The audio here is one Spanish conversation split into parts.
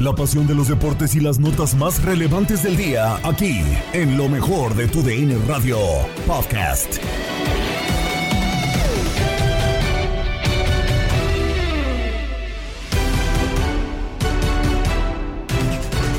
La pasión de los deportes y las notas más relevantes del día, aquí, en lo mejor de tu DN Radio Podcast.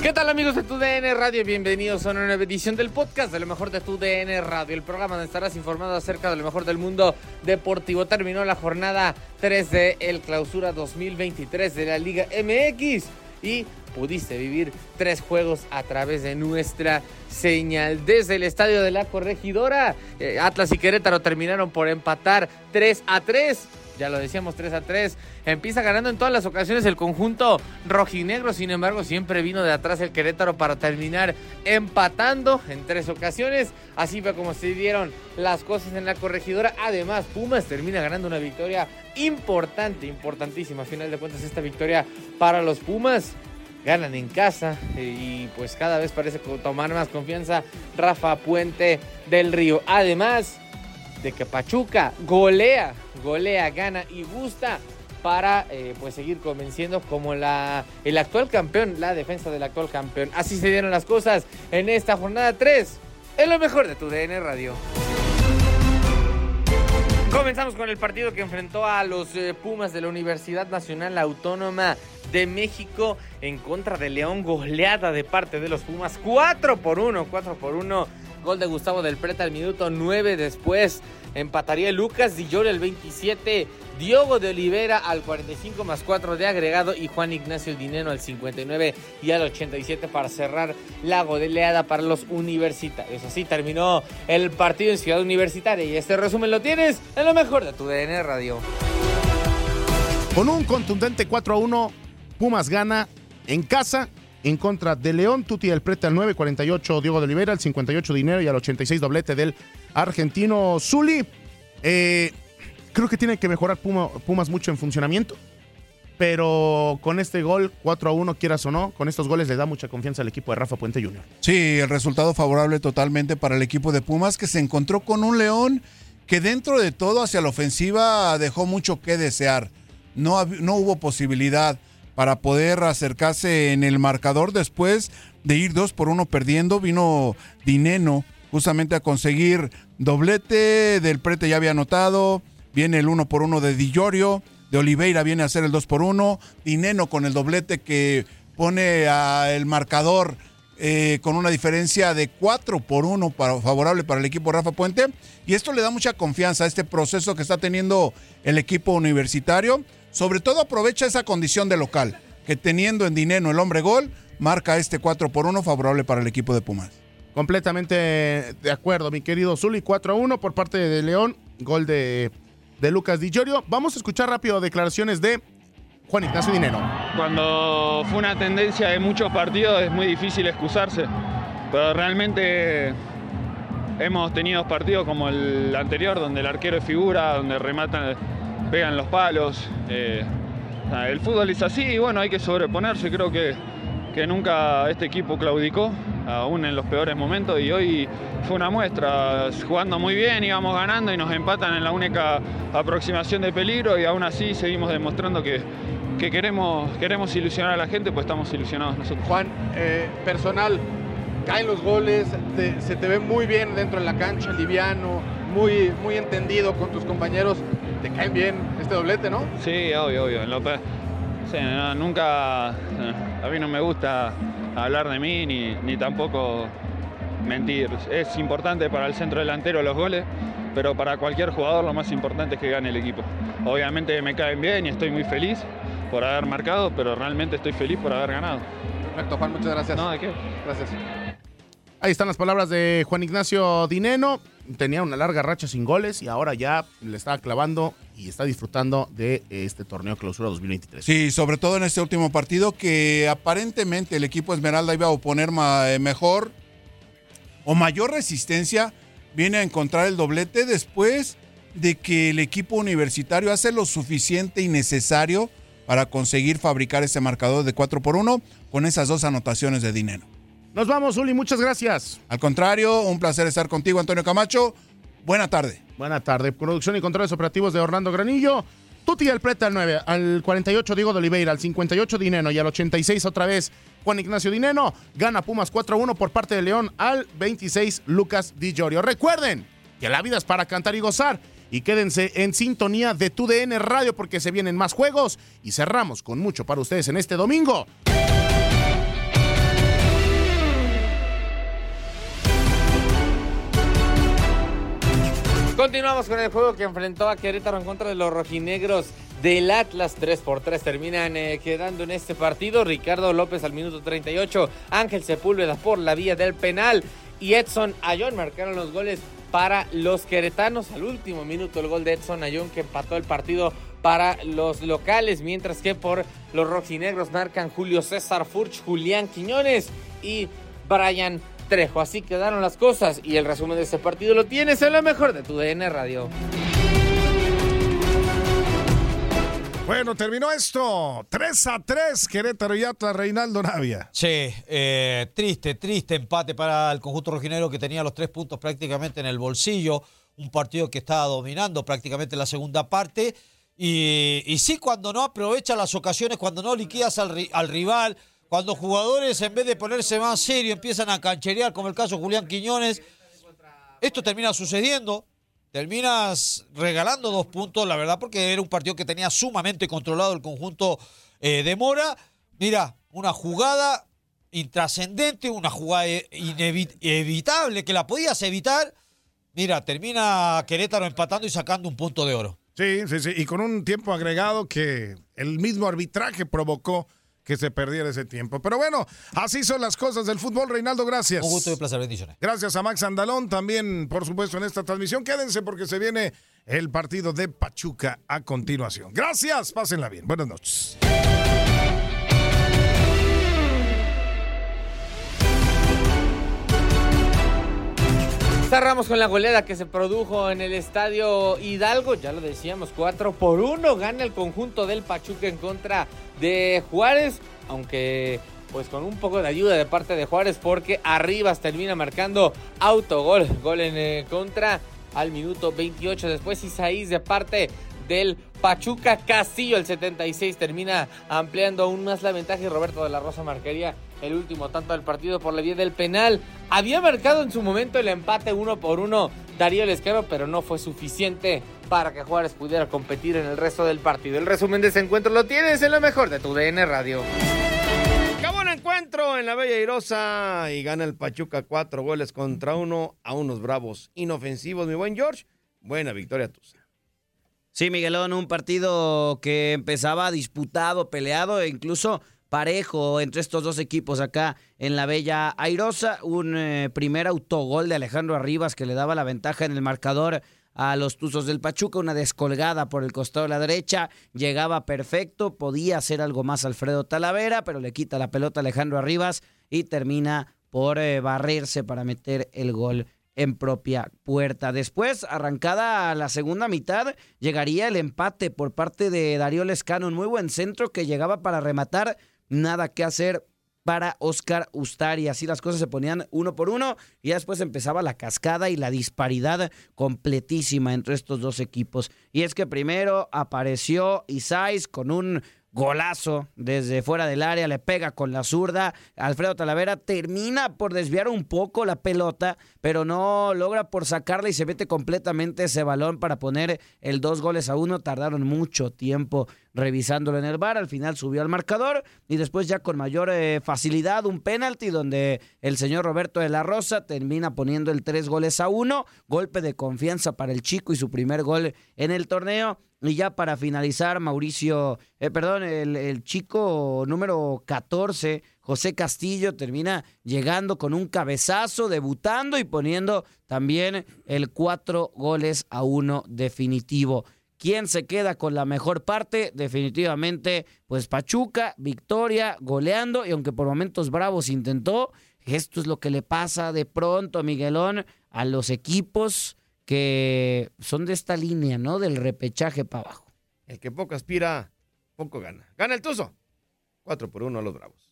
¿Qué tal amigos de tu DN Radio? Bienvenidos a una nueva edición del podcast de lo mejor de tu DN Radio, el programa donde estarás informado acerca de lo mejor del mundo deportivo. Terminó la jornada 3 de el Clausura 2023 de la Liga MX y pudiste vivir tres juegos a través de nuestra señal. Desde el estadio de la Corregidora, eh, Atlas y Querétaro terminaron por empatar 3 a 3. Ya lo decíamos 3 a 3. Empieza ganando en todas las ocasiones el conjunto rojinegro. Sin embargo, siempre vino de atrás el Querétaro para terminar empatando en tres ocasiones. Así fue como se dieron las cosas en la corregidora. Además, Pumas termina ganando una victoria importante, importantísima. A final de cuentas, esta victoria para los Pumas ganan en casa y pues cada vez parece tomar más confianza Rafa Puente del Río. Además de que Pachuca golea, golea, gana y gusta para eh, pues seguir convenciendo como la, el actual campeón, la defensa del actual campeón. Así se dieron las cosas en esta jornada 3. Es lo mejor de tu DN Radio. Comenzamos con el partido que enfrentó a los eh, Pumas de la Universidad Nacional Autónoma de México en contra de León. Goleada de parte de los Pumas. 4 por 1, 4 por 1. Gol de Gustavo del Preta al minuto 9 después. Empataría Lucas Di Llorio el 27. Diogo de Olivera al 45 más 4 de agregado y Juan Ignacio el Dinero al 59 y al 87 para cerrar la goleada para los universitarios. Así terminó el partido en Ciudad Universitaria y este resumen lo tienes en lo mejor de tu DN Radio. Con un contundente 4 a 1, Pumas gana en casa en contra de León. Tuti del Prete al 9, 48 Diego de Olivera, al 58 Dinero y al 86 doblete del argentino Zuli. Eh, creo que tiene que mejorar Pumas mucho en funcionamiento. Pero con este gol, 4 a 1, quieras o no, con estos goles le da mucha confianza al equipo de Rafa Puente Jr. Sí, el resultado favorable totalmente para el equipo de Pumas, que se encontró con un León que dentro de todo hacia la ofensiva dejó mucho que desear. No, no hubo posibilidad para poder acercarse en el marcador después de ir 2 por 1 perdiendo. Vino Dineno justamente a conseguir doblete, del Prete ya había anotado, viene el 1 por 1 de Dillorio, de Oliveira viene a hacer el 2 por 1, Dineno con el doblete que pone a el marcador eh, con una diferencia de 4 por 1 para, favorable para el equipo Rafa Puente. Y esto le da mucha confianza a este proceso que está teniendo el equipo universitario. sobre todo aprovecha esa condición de local, que teniendo en Dineno el hombre gol, marca este 4 por 1 favorable para el equipo de Pumas. Completamente de acuerdo, mi querido Zuli. 4 a 1 por parte de León. Gol de, de Lucas Di Giorgio. Vamos a escuchar rápido declaraciones de Juan Ignacio Dinero. Cuando fue una tendencia de muchos partidos es muy difícil excusarse. Pero realmente hemos tenido partidos como el anterior, donde el arquero es figura, donde rematan, pegan los palos. Eh, el fútbol es así y bueno, hay que sobreponerse. Creo que, que nunca este equipo claudicó, aún en los peores momentos, y hoy fue una muestra. Jugando muy bien, íbamos ganando y nos empatan en la única aproximación de peligro y aún así seguimos demostrando que, que queremos, queremos ilusionar a la gente, pues estamos ilusionados nosotros. Juan, eh, personal, caen los goles, te- se te ve muy bien dentro de la cancha, liviano, muy, muy entendido con tus compañeros. Te caen bien este doblete, ¿no? Sí, obvio, obvio. En lo pe- sí, no, nunca. eh, A mí no me gusta hablar de mí ni, ni tampoco mentir. Es importante para el centro delantero los goles, pero para cualquier jugador lo más importante es que gane el equipo. Obviamente me caen bien y estoy muy feliz por haber marcado, pero realmente estoy feliz por haber ganado. Perfecto, Juan, muchas gracias. No, ¿de qué? Gracias. Ahí están las palabras de Juan Ignacio Dineno. Tenía una larga racha sin goles y ahora ya le está clavando y está disfrutando de este torneo clausura 2023. Sí, sobre todo en este último partido que aparentemente el equipo Esmeralda iba a oponer eh, mejor o mayor resistencia, viene a encontrar el doblete después de que el equipo universitario hace lo suficiente y necesario para conseguir fabricar ese marcador de 4 por 1 con esas dos anotaciones de dinero. Nos vamos, Uli, muchas gracias. Al contrario, un placer estar contigo, Antonio Camacho. Buena tarde. Buena tarde. Producción y controles operativos de Orlando Granillo. Tuti el Preta al 9, al 48 Diego de Oliveira, al 58 Dineno y al 86 otra vez Juan Ignacio Dineno. Gana Pumas 4-1 por parte de León al 26 Lucas Di Giorgio. Recuerden que la vida es para cantar y gozar. Y quédense en sintonía de tu DN Radio porque se vienen más juegos y cerramos con mucho para ustedes en este domingo. Continuamos con el juego que enfrentó a Querétaro en contra de los rojinegros del Atlas. 3 por 3 terminan eh, quedando en este partido. Ricardo López al minuto 38, Ángel Sepúlveda por la vía del penal y Edson Ayón marcaron los goles para los queretanos. Al último minuto el gol de Edson Ayón que empató el partido para los locales, mientras que por los rojinegros marcan Julio César Furch, Julián Quiñones y Brian Trejo. Así quedaron las cosas y el resumen de este partido lo tienes en lo mejor de tu DN Radio. Bueno, terminó esto. 3 a 3, Querétaro y Atlas, Reinaldo Navia. Sí, eh, triste, triste empate para el conjunto rojinegro que tenía los tres puntos prácticamente en el bolsillo. Un partido que estaba dominando prácticamente la segunda parte. Y, y sí, cuando no aprovecha las ocasiones, cuando no liquidas al rival, cuando jugadores en vez de ponerse más serio empiezan a cancherear, como el caso de Julián Quiñones, esto termina sucediendo. Terminas regalando dos puntos, la verdad, porque era un partido que tenía sumamente controlado el conjunto eh, de Mora. Mira, una jugada intrascendente, una jugada inevitable que la podías evitar. Mira, termina Querétaro empatando y sacando un punto de oro. Sí, sí, sí. Y con un tiempo agregado que el mismo arbitraje provocó que se perdiera ese tiempo. Pero bueno, así son las cosas del fútbol. Reinaldo, gracias. Un gusto y un placer, bendiciones. Gracias a Max Andalón también, por supuesto, en esta transmisión. Quédense porque se viene el partido de Pachuca a continuación. Gracias, pásenla bien. Buenas noches. Cerramos con la goleada que se produjo en el estadio Hidalgo. Ya lo decíamos, 4 por 1 gana el conjunto del Pachuca en contra de Juárez. Aunque, pues con un poco de ayuda de parte de Juárez, porque Arribas termina marcando autogol. Gol en eh, contra al minuto 28. Después Isaías de parte del Pachuca Castillo, el 76, termina ampliando aún más la ventaja y Roberto de la Rosa marcaría el último tanto del partido por la vía del penal. Había marcado en su momento el empate uno por uno Darío Lescaro, pero no fue suficiente para que Juárez pudiera competir en el resto del partido. El resumen de ese encuentro lo tienes en lo mejor de tu DN Radio. Acabó el encuentro en la Bella Irosa y gana el Pachuca cuatro goles contra uno a unos bravos inofensivos, mi buen George. Buena victoria tuya. Sí, Miguelón, un partido que empezaba disputado, peleado e incluso parejo entre estos dos equipos acá en la Bella Airosa. Un eh, primer autogol de Alejandro Arribas que le daba la ventaja en el marcador a los Tuzos del Pachuca, una descolgada por el costado de la derecha, llegaba perfecto, podía hacer algo más Alfredo Talavera, pero le quita la pelota a Alejandro Arribas y termina por eh, barrerse para meter el gol en propia puerta. Después, arrancada la segunda mitad, llegaría el empate por parte de Darío Lescano, un muy buen centro que llegaba para rematar, nada que hacer para Oscar Ustari. Así las cosas se ponían uno por uno y ya después empezaba la cascada y la disparidad completísima entre estos dos equipos. Y es que primero apareció Isais con un Golazo desde fuera del área, le pega con la zurda. Alfredo Talavera termina por desviar un poco la pelota, pero no logra por sacarla y se mete completamente ese balón para poner el dos goles a uno. Tardaron mucho tiempo revisándolo en el bar. Al final subió al marcador y después ya con mayor eh, facilidad un penalti donde el señor Roberto de la Rosa termina poniendo el tres goles a uno. Golpe de confianza para el chico y su primer gol en el torneo. Y ya para finalizar, Mauricio, eh, perdón, el, chico número 14, José Castillo, termina llegando con un cabezazo, debutando y poniendo también el cuatro goles a uno definitivo. ¿Quién se queda con la mejor parte? Definitivamente, pues Pachuca, victoria, goleando, y aunque por momentos bravos intentó, esto es lo que le pasa de pronto a Miguelón a los equipos que son de esta línea, ¿no? Del repechaje para abajo. El que poco aspira, poco gana. Gana el Tuzo. Cuatro por uno a los Bravos.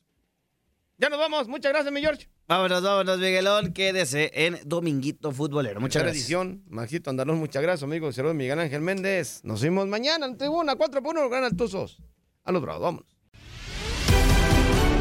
Ya nos vamos. Muchas gracias, mi George. Vámonos, vámonos, Miguelón. Quédese en Dominguito Futbolero. Muchas gracias. edición. Maxito Andalón, muchas gracias, amigo. Saludos, Miguel Ángel Méndez. Nos vemos mañana en tribuna. Cuatro por uno. Gana el Tuzos. A los Bravos. Vámonos.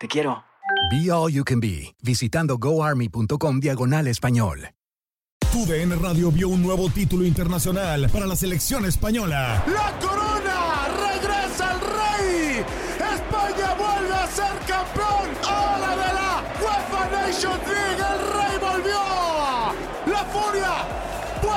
Te quiero. Be All You Can Be, visitando goarmy.com diagonal español. Tu DN Radio vio un nuevo título internacional para la selección española. ¡La